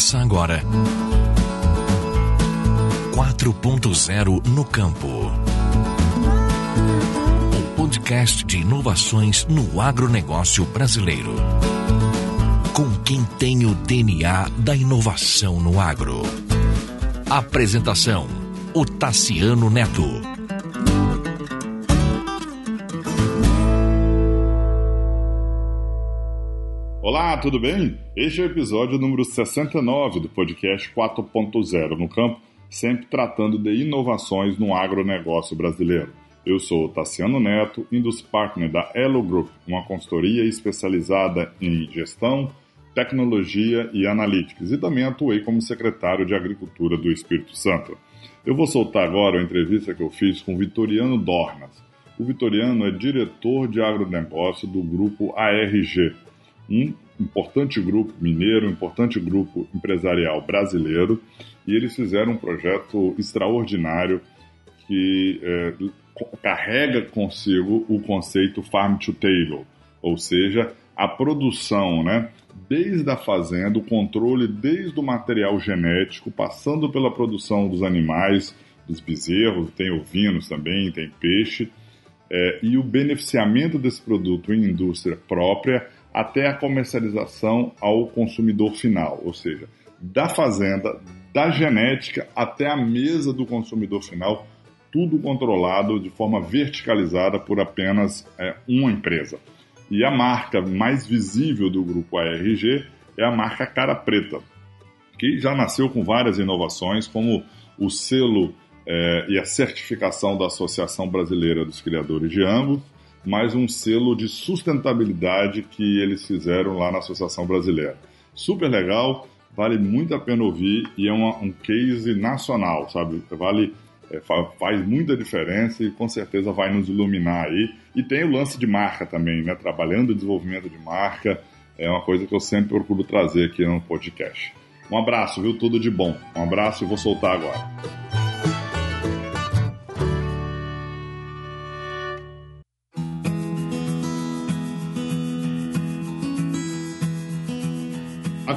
Começa agora. 4.0 no campo. Um podcast de inovações no agronegócio brasileiro. Com quem tem o DNA da inovação no agro. Apresentação: o Tassiano Neto. Tudo bem? Este é o episódio número 69 do podcast 4.0 no campo, sempre tratando de inovações no agronegócio brasileiro. Eu sou o Tassiano Neto, Indus Partner da Elo Group, uma consultoria especializada em gestão, tecnologia e analytics, e também atuei como secretário de Agricultura do Espírito Santo. Eu vou soltar agora a entrevista que eu fiz com Vitoriano Dornas. O Vitoriano é diretor de agronegócio do grupo ARG, um importante grupo mineiro, um importante grupo empresarial brasileiro, e eles fizeram um projeto extraordinário que é, carrega consigo o conceito Farm to Table, ou seja, a produção, né? Desde a fazenda, o controle desde o material genético, passando pela produção dos animais, dos bezerros, tem ovinos também, tem peixe, é, e o beneficiamento desse produto em indústria própria até a comercialização ao consumidor final, ou seja, da fazenda, da genética até a mesa do consumidor final, tudo controlado de forma verticalizada por apenas é, uma empresa. E a marca mais visível do grupo ARG é a marca Cara Preta, que já nasceu com várias inovações, como o selo é, e a certificação da Associação Brasileira dos Criadores de Angus, mais um selo de sustentabilidade que eles fizeram lá na Associação Brasileira. Super legal, vale muito a pena ouvir e é uma, um case nacional, sabe? Vale, é, faz muita diferença e com certeza vai nos iluminar aí. E tem o lance de marca também, né? Trabalhando o desenvolvimento de marca, é uma coisa que eu sempre procuro trazer aqui no podcast. Um abraço, viu? Tudo de bom. Um abraço e vou soltar agora.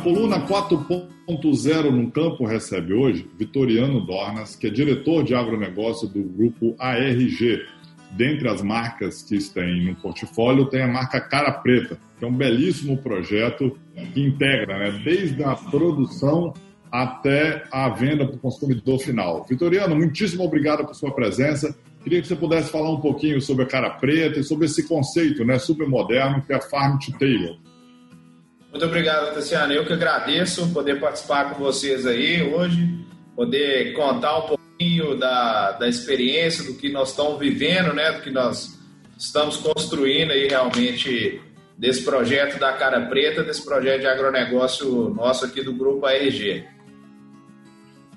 Coluna 4.0 no campo recebe hoje Vitoriano Dornas, que é diretor de agronegócio do grupo ARG. Dentre as marcas que tem no portfólio, tem a marca Cara Preta, que é um belíssimo projeto que integra né, desde a produção até a venda para o consumidor final. Vitoriano, muitíssimo obrigado por sua presença. Queria que você pudesse falar um pouquinho sobre a Cara Preta e sobre esse conceito né, super moderno que é a Farm to Table. Muito obrigado, Tassiano. Eu que agradeço poder participar com vocês aí hoje, poder contar um pouquinho da, da experiência, do que nós estamos vivendo, né, do que nós estamos construindo aí realmente desse projeto da Cara Preta, desse projeto de agronegócio nosso aqui do Grupo ARG.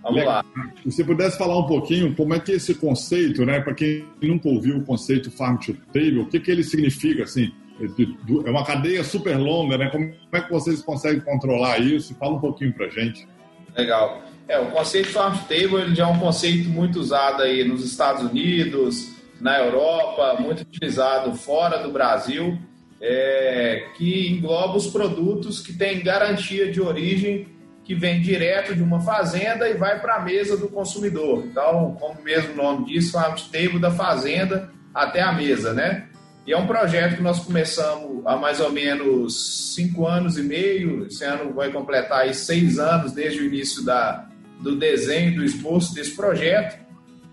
Vamos lá. Se você pudesse falar um pouquinho como é que esse conceito, né, para quem nunca ouviu o conceito Farm to Table, o que, que ele significa, assim, é uma cadeia super longa, né? Como é que vocês conseguem controlar isso? Fala um pouquinho pra gente. Legal. É, o conceito Farm Table ele já é um conceito muito usado aí nos Estados Unidos, na Europa, muito utilizado fora do Brasil, é, que engloba os produtos que têm garantia de origem que vem direto de uma fazenda e vai para a mesa do consumidor. Então, como mesmo o nome diz, Farm Table da fazenda até a mesa, né? E é um projeto que nós começamos há mais ou menos cinco anos e meio. Esse ano vai completar aí seis anos desde o início da, do desenho, do esboço desse projeto,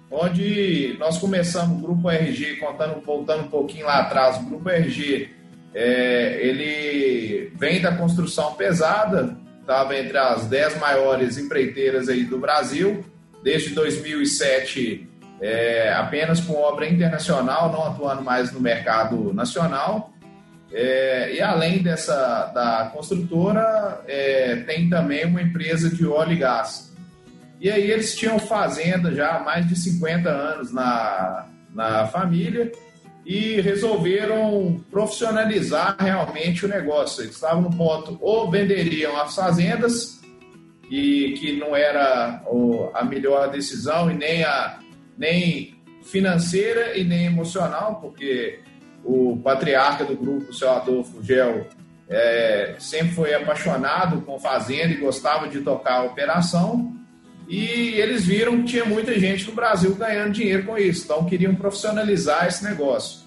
onde nós começamos o Grupo RG, contando, voltando um pouquinho lá atrás, o Grupo RG, é, ele vem da construção pesada, estava entre as dez maiores empreiteiras aí do Brasil, desde 2007 é, apenas com obra internacional, não atuando mais no mercado nacional. É, e além dessa da construtora, é, tem também uma empresa de óleo e gás. E aí eles tinham fazenda já há mais de 50 anos na, na família e resolveram profissionalizar realmente o negócio. Eles estavam no ponto, ou venderiam as fazendas, e que não era a melhor decisão e nem a, nem financeira e nem emocional, porque o patriarca do grupo, o seu Adolfo Gel, é, sempre foi apaixonado com fazenda e gostava de tocar a operação. E eles viram que tinha muita gente no Brasil ganhando dinheiro com isso, então queriam profissionalizar esse negócio.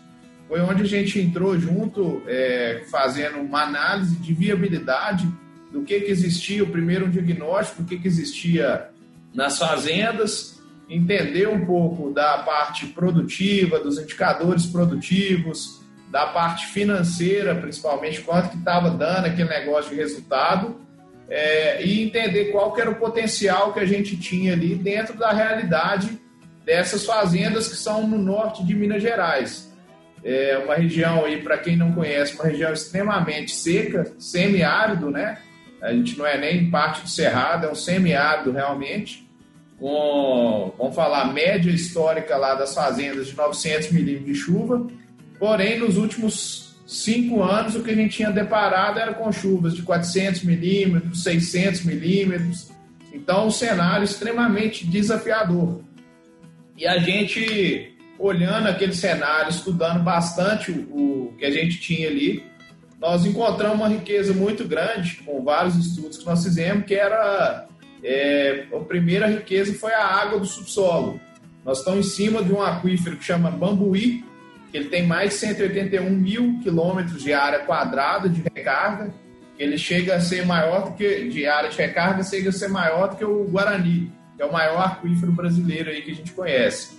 Foi onde a gente entrou junto, é, fazendo uma análise de viabilidade do que, que existia, o primeiro diagnóstico do que, que existia nas fazendas, entender um pouco da parte produtiva, dos indicadores produtivos, da parte financeira, principalmente, quanto que estava dando aquele negócio de resultado, é, e entender qual que era o potencial que a gente tinha ali dentro da realidade dessas fazendas que são no norte de Minas Gerais. É uma região aí, para quem não conhece, uma região extremamente seca, semiárido, né? A gente não é nem parte do cerrado, é um semiárido realmente, com, vamos falar, média histórica lá das fazendas de 900 milímetros de chuva, porém, nos últimos cinco anos, o que a gente tinha deparado era com chuvas de 400 milímetros, 600 milímetros, então um cenário extremamente desafiador. E a gente, olhando aquele cenário, estudando bastante o, o que a gente tinha ali, nós encontramos uma riqueza muito grande com vários estudos que nós fizemos, que era é, a primeira riqueza foi a água do subsolo. Nós estamos em cima de um aquífero que chama Bambuí, que ele tem mais de 181 mil quilômetros de área quadrada de recarga. Ele chega a ser maior do que de área de recarga, chega a ser maior do que o Guarani, que é o maior aquífero brasileiro aí que a gente conhece.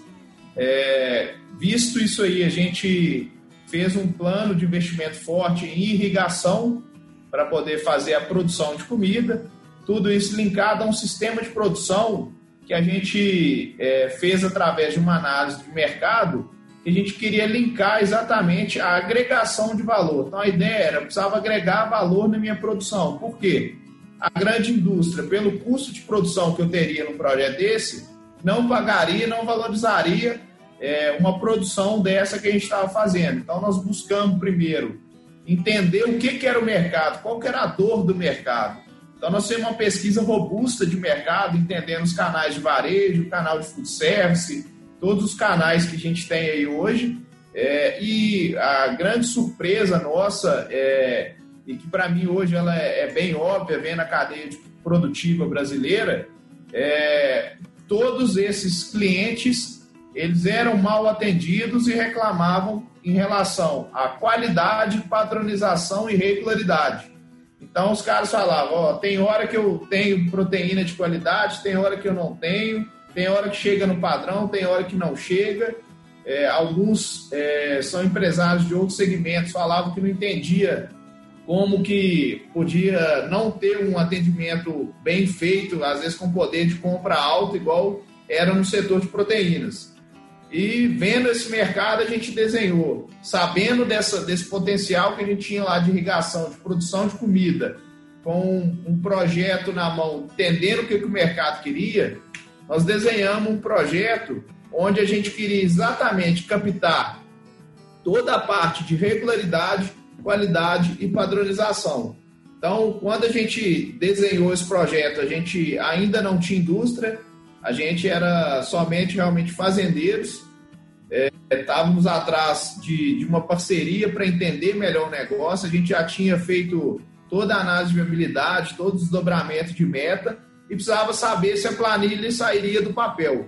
É, visto isso aí, a gente fez um plano de investimento forte em irrigação para poder fazer a produção de comida, tudo isso linkado a um sistema de produção que a gente é, fez através de uma análise de mercado, que a gente queria linkar exatamente a agregação de valor. Então a ideia era, eu precisava agregar valor na minha produção. Por quê? A grande indústria, pelo custo de produção que eu teria num projeto desse, não pagaria, não valorizaria é, uma produção dessa que a gente estava fazendo. Então, nós buscamos primeiro entender o que, que era o mercado, qual que era a dor do mercado. Então, nós temos uma pesquisa robusta de mercado, entendendo os canais de varejo, o canal de food service, todos os canais que a gente tem aí hoje. É, e a grande surpresa nossa, é, e que para mim hoje ela é, é, bem óbvia, vendo a cadeia produtiva brasileira, é, todos esses clientes eles eram mal atendidos e reclamavam em relação à qualidade, padronização e regularidade. Então os caras falavam, ó, tem hora que eu tenho proteína de qualidade, tem hora que eu não tenho, tem hora que chega no padrão, tem hora que não chega. É, alguns é, são empresários de outros segmentos, falavam que não entendia como que podia não ter um atendimento bem feito, às vezes com poder de compra alto, igual era no setor de proteínas. E vendo esse mercado, a gente desenhou, sabendo dessa, desse potencial que a gente tinha lá de irrigação, de produção de comida, com um projeto na mão, entendendo o que, que o mercado queria, nós desenhamos um projeto onde a gente queria exatamente captar toda a parte de regularidade, qualidade e padronização. Então, quando a gente desenhou esse projeto, a gente ainda não tinha indústria, a gente era somente realmente fazendeiros, estávamos atrás de, de uma parceria para entender melhor o negócio, a gente já tinha feito toda a análise de viabilidade, todos os dobramentos de meta e precisava saber se a planilha sairia do papel.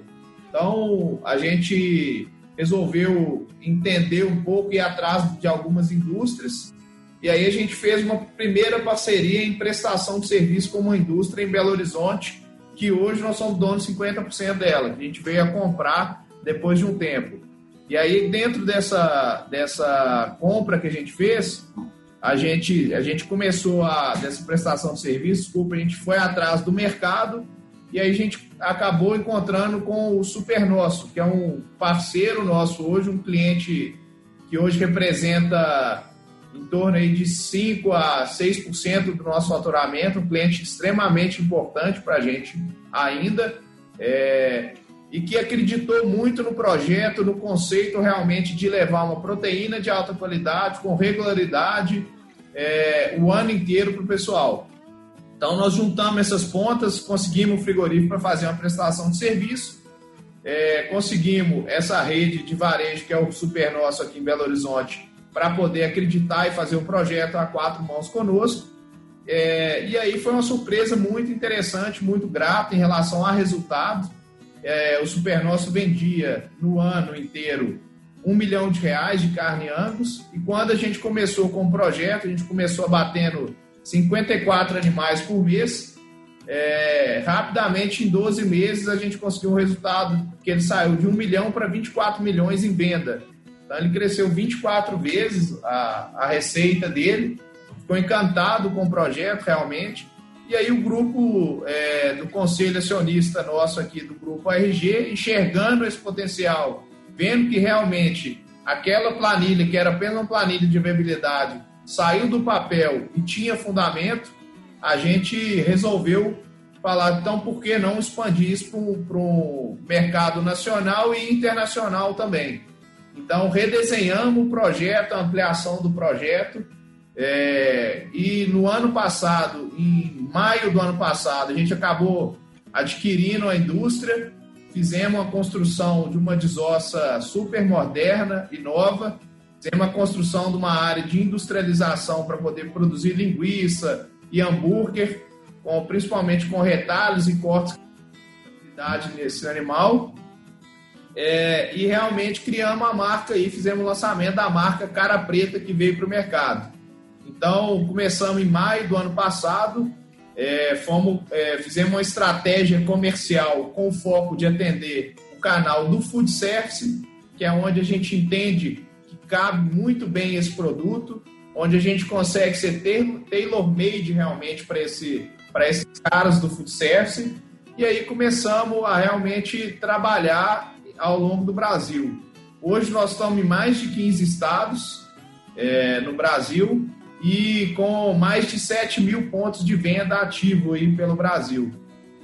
Então, a gente resolveu entender um pouco e ir atrás de algumas indústrias. E aí a gente fez uma primeira parceria em prestação de serviço com uma indústria em Belo Horizonte, que hoje nós somos donos de 50% dela, a gente veio a comprar depois de um tempo. E aí, dentro dessa, dessa compra que a gente fez, a gente, a gente começou a, dessa prestação de serviço, desculpa, a gente foi atrás do mercado e aí a gente acabou encontrando com o Super Nosso, que é um parceiro nosso hoje, um cliente que hoje representa em torno aí de 5 a 6% do nosso faturamento, um cliente extremamente importante para a gente ainda, é, e que acreditou muito no projeto, no conceito realmente de levar uma proteína de alta qualidade, com regularidade, é, o ano inteiro para o pessoal. Então, nós juntamos essas pontas, conseguimos o frigorífico para fazer uma prestação de serviço, é, conseguimos essa rede de varejo, que é o Super Nosso aqui em Belo Horizonte, para poder acreditar e fazer o um projeto a quatro mãos conosco. É, e aí foi uma surpresa muito interessante, muito grata em relação a resultado. É, o Super Nosso vendia no ano inteiro um milhão de reais de carne Angus. E quando a gente começou com o projeto, a gente começou batendo 54 animais por mês. É, rapidamente, em 12 meses, a gente conseguiu um resultado que ele saiu de 1 milhão para 24 milhões em venda. Então, ele cresceu 24 vezes a, a receita dele. Ficou encantado com o projeto, realmente. E aí o grupo é, do conselho acionista nosso aqui, do grupo ARG, enxergando esse potencial vendo que realmente aquela planilha, que era apenas uma planilha de viabilidade, saiu do papel e tinha fundamento, a gente resolveu falar, então, por que não expandir isso para o mercado nacional e internacional também? Então, redesenhamos o projeto, a ampliação do projeto, é, e no ano passado, em maio do ano passado, a gente acabou adquirindo a indústria, fizemos a construção de uma desossa super moderna e nova, fizemos a construção de uma área de industrialização para poder produzir linguiça e hambúrguer, com, principalmente com retalhos e cortes nesse animal. É, e realmente criamos a marca e fizemos o lançamento da marca Cara Preta que veio para o mercado. Então, começamos em maio do ano passado, é, fomos, é, fizemos uma estratégia comercial com foco de atender o canal do food service, que é onde a gente entende que cabe muito bem esse produto, onde a gente consegue ser tailor-made realmente para esse, esses caras do food service. E aí começamos a realmente trabalhar ao longo do Brasil. Hoje nós estamos em mais de 15 estados é, no Brasil e com mais de 7 mil pontos de venda ativo aí pelo Brasil.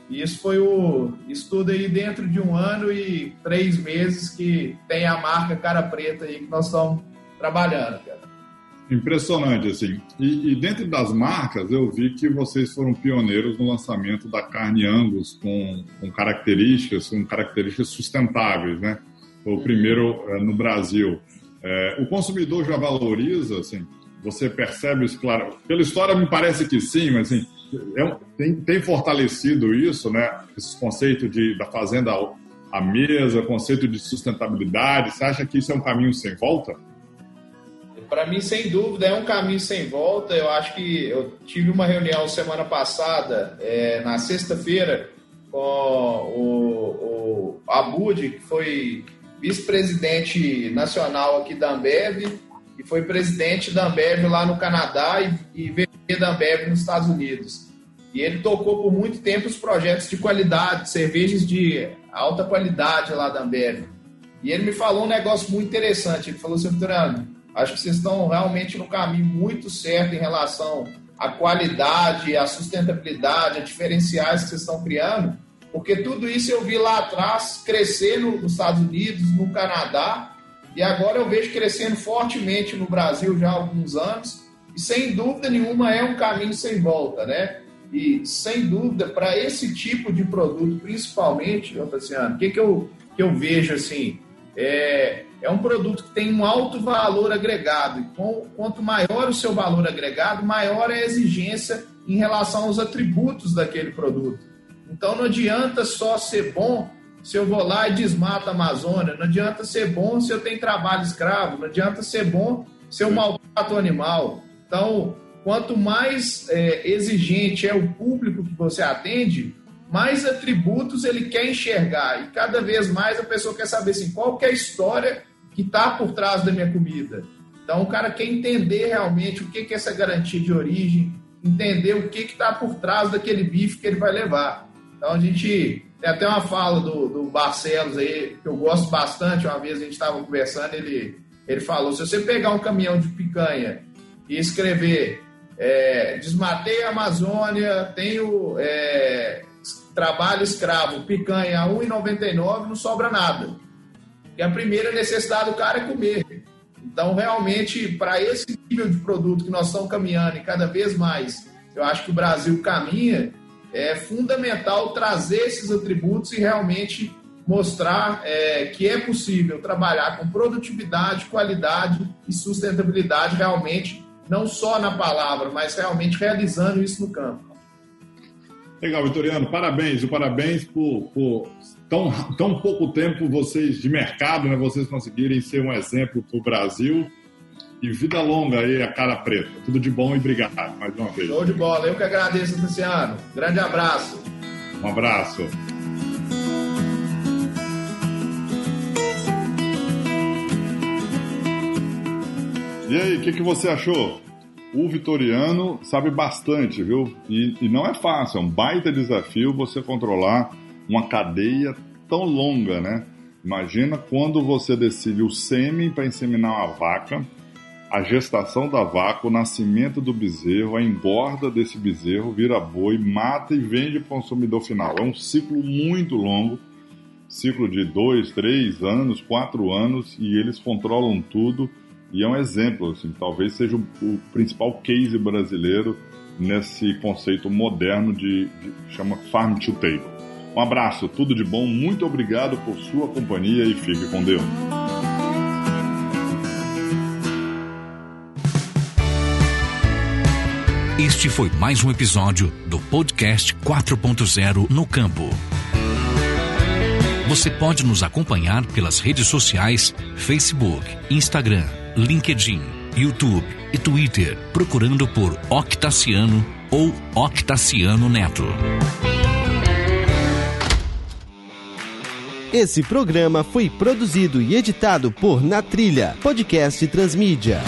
E isso foi o estudo aí dentro de um ano e três meses que tem a marca Cara Preta aí que nós estamos trabalhando, cara. Impressionante, assim. E, e, dentro das marcas, eu vi que vocês foram pioneiros no lançamento da carne Angus com, com características, com características sustentáveis, né? Foi o primeiro é, no Brasil. É, o consumidor já valoriza, assim, você percebe isso, claro. Pela história me parece que sim, mas assim, é, tem, tem, fortalecido isso, né? Esse conceito de, da fazenda à mesa, conceito de sustentabilidade. Você acha que isso é um caminho sem volta? Para mim, sem dúvida, é um caminho sem volta. Eu acho que eu tive uma reunião semana passada, é, na sexta-feira, com o, o Abud, que foi vice-presidente nacional aqui da Ambev, e foi presidente da Ambev lá no Canadá e, e VP da Ambev nos Estados Unidos. E ele tocou por muito tempo os projetos de qualidade, cervejas de alta qualidade lá da Ambev. E ele me falou um negócio muito interessante. Ele falou assim, Vitoriano, acho que vocês estão realmente no caminho muito certo em relação à qualidade, à sustentabilidade, a diferenciais que vocês estão criando, porque tudo isso eu vi lá atrás crescer nos Estados Unidos, no Canadá, e agora eu vejo crescendo fortemente no Brasil já há alguns anos, e sem dúvida nenhuma é um caminho sem volta, né? E sem dúvida, para esse tipo de produto, principalmente, Tassiano, o que, que, eu, que eu vejo assim? É, é um produto que tem um alto valor agregado, e com, quanto maior o seu valor agregado, maior é a exigência em relação aos atributos daquele produto. Então não adianta só ser bom se eu vou lá e desmato a Amazônia, não adianta ser bom se eu tenho trabalho escravo, não adianta ser bom se eu maltrato o animal. Então, quanto mais é, exigente é o público que você atende, mais atributos ele quer enxergar. E cada vez mais a pessoa quer saber assim, qual que é a história que está por trás da minha comida. Então, o cara quer entender realmente o que, que é essa garantia de origem, entender o que está por trás daquele bife que ele vai levar. Então, a gente tem até uma fala do, do Barcelos aí, que eu gosto bastante. Uma vez a gente estava conversando, ele, ele falou: se você pegar um caminhão de picanha e escrever é, desmatei a Amazônia, tenho é, trabalho escravo, picanha a 1,99, não sobra nada. E a primeira necessidade do cara é comer. Então, realmente, para esse nível de produto que nós estamos caminhando e cada vez mais, eu acho que o Brasil caminha, é fundamental trazer esses atributos e realmente mostrar é, que é possível trabalhar com produtividade, qualidade e sustentabilidade realmente, não só na palavra, mas realmente realizando isso no campo. Legal, Vitoriano, parabéns, parabéns por, por, tão, tão pouco tempo vocês de mercado, né, vocês conseguirem ser um exemplo para o Brasil. E vida longa aí, a cara preta. Tudo de bom e obrigado mais uma vez. Show de bola, eu que agradeço, Luciano. Grande abraço. Um abraço. E aí, o que, que você achou? O Vitoriano sabe bastante, viu? E, e, não é fácil, é um baita desafio você controlar uma cadeia tão longa, né? Imagina quando você decide o sêmen para inseminar uma vaca, a gestação da vaca, o nascimento do bezerro, a engorda desse bezerro, vira boi, mata e vende para o consumidor final. É um ciclo muito longo, ciclo de dois, três anos, quatro anos, e eles controlam tudo e é um exemplo, assim, talvez seja o, principal case brasileiro nesse conceito moderno de, de chama Farm to Table. Um abraço, tudo de bom, muito obrigado por sua companhia e fique com Deus. Este foi mais um episódio do podcast 4.0 no campo. Você pode nos acompanhar pelas redes sociais, Facebook, Instagram LinkedIn, YouTube e Twitter, procurando por Octaciano ou Octaciano Neto. Esse programa foi produzido e editado por Na Trilha, podcast Transmídia.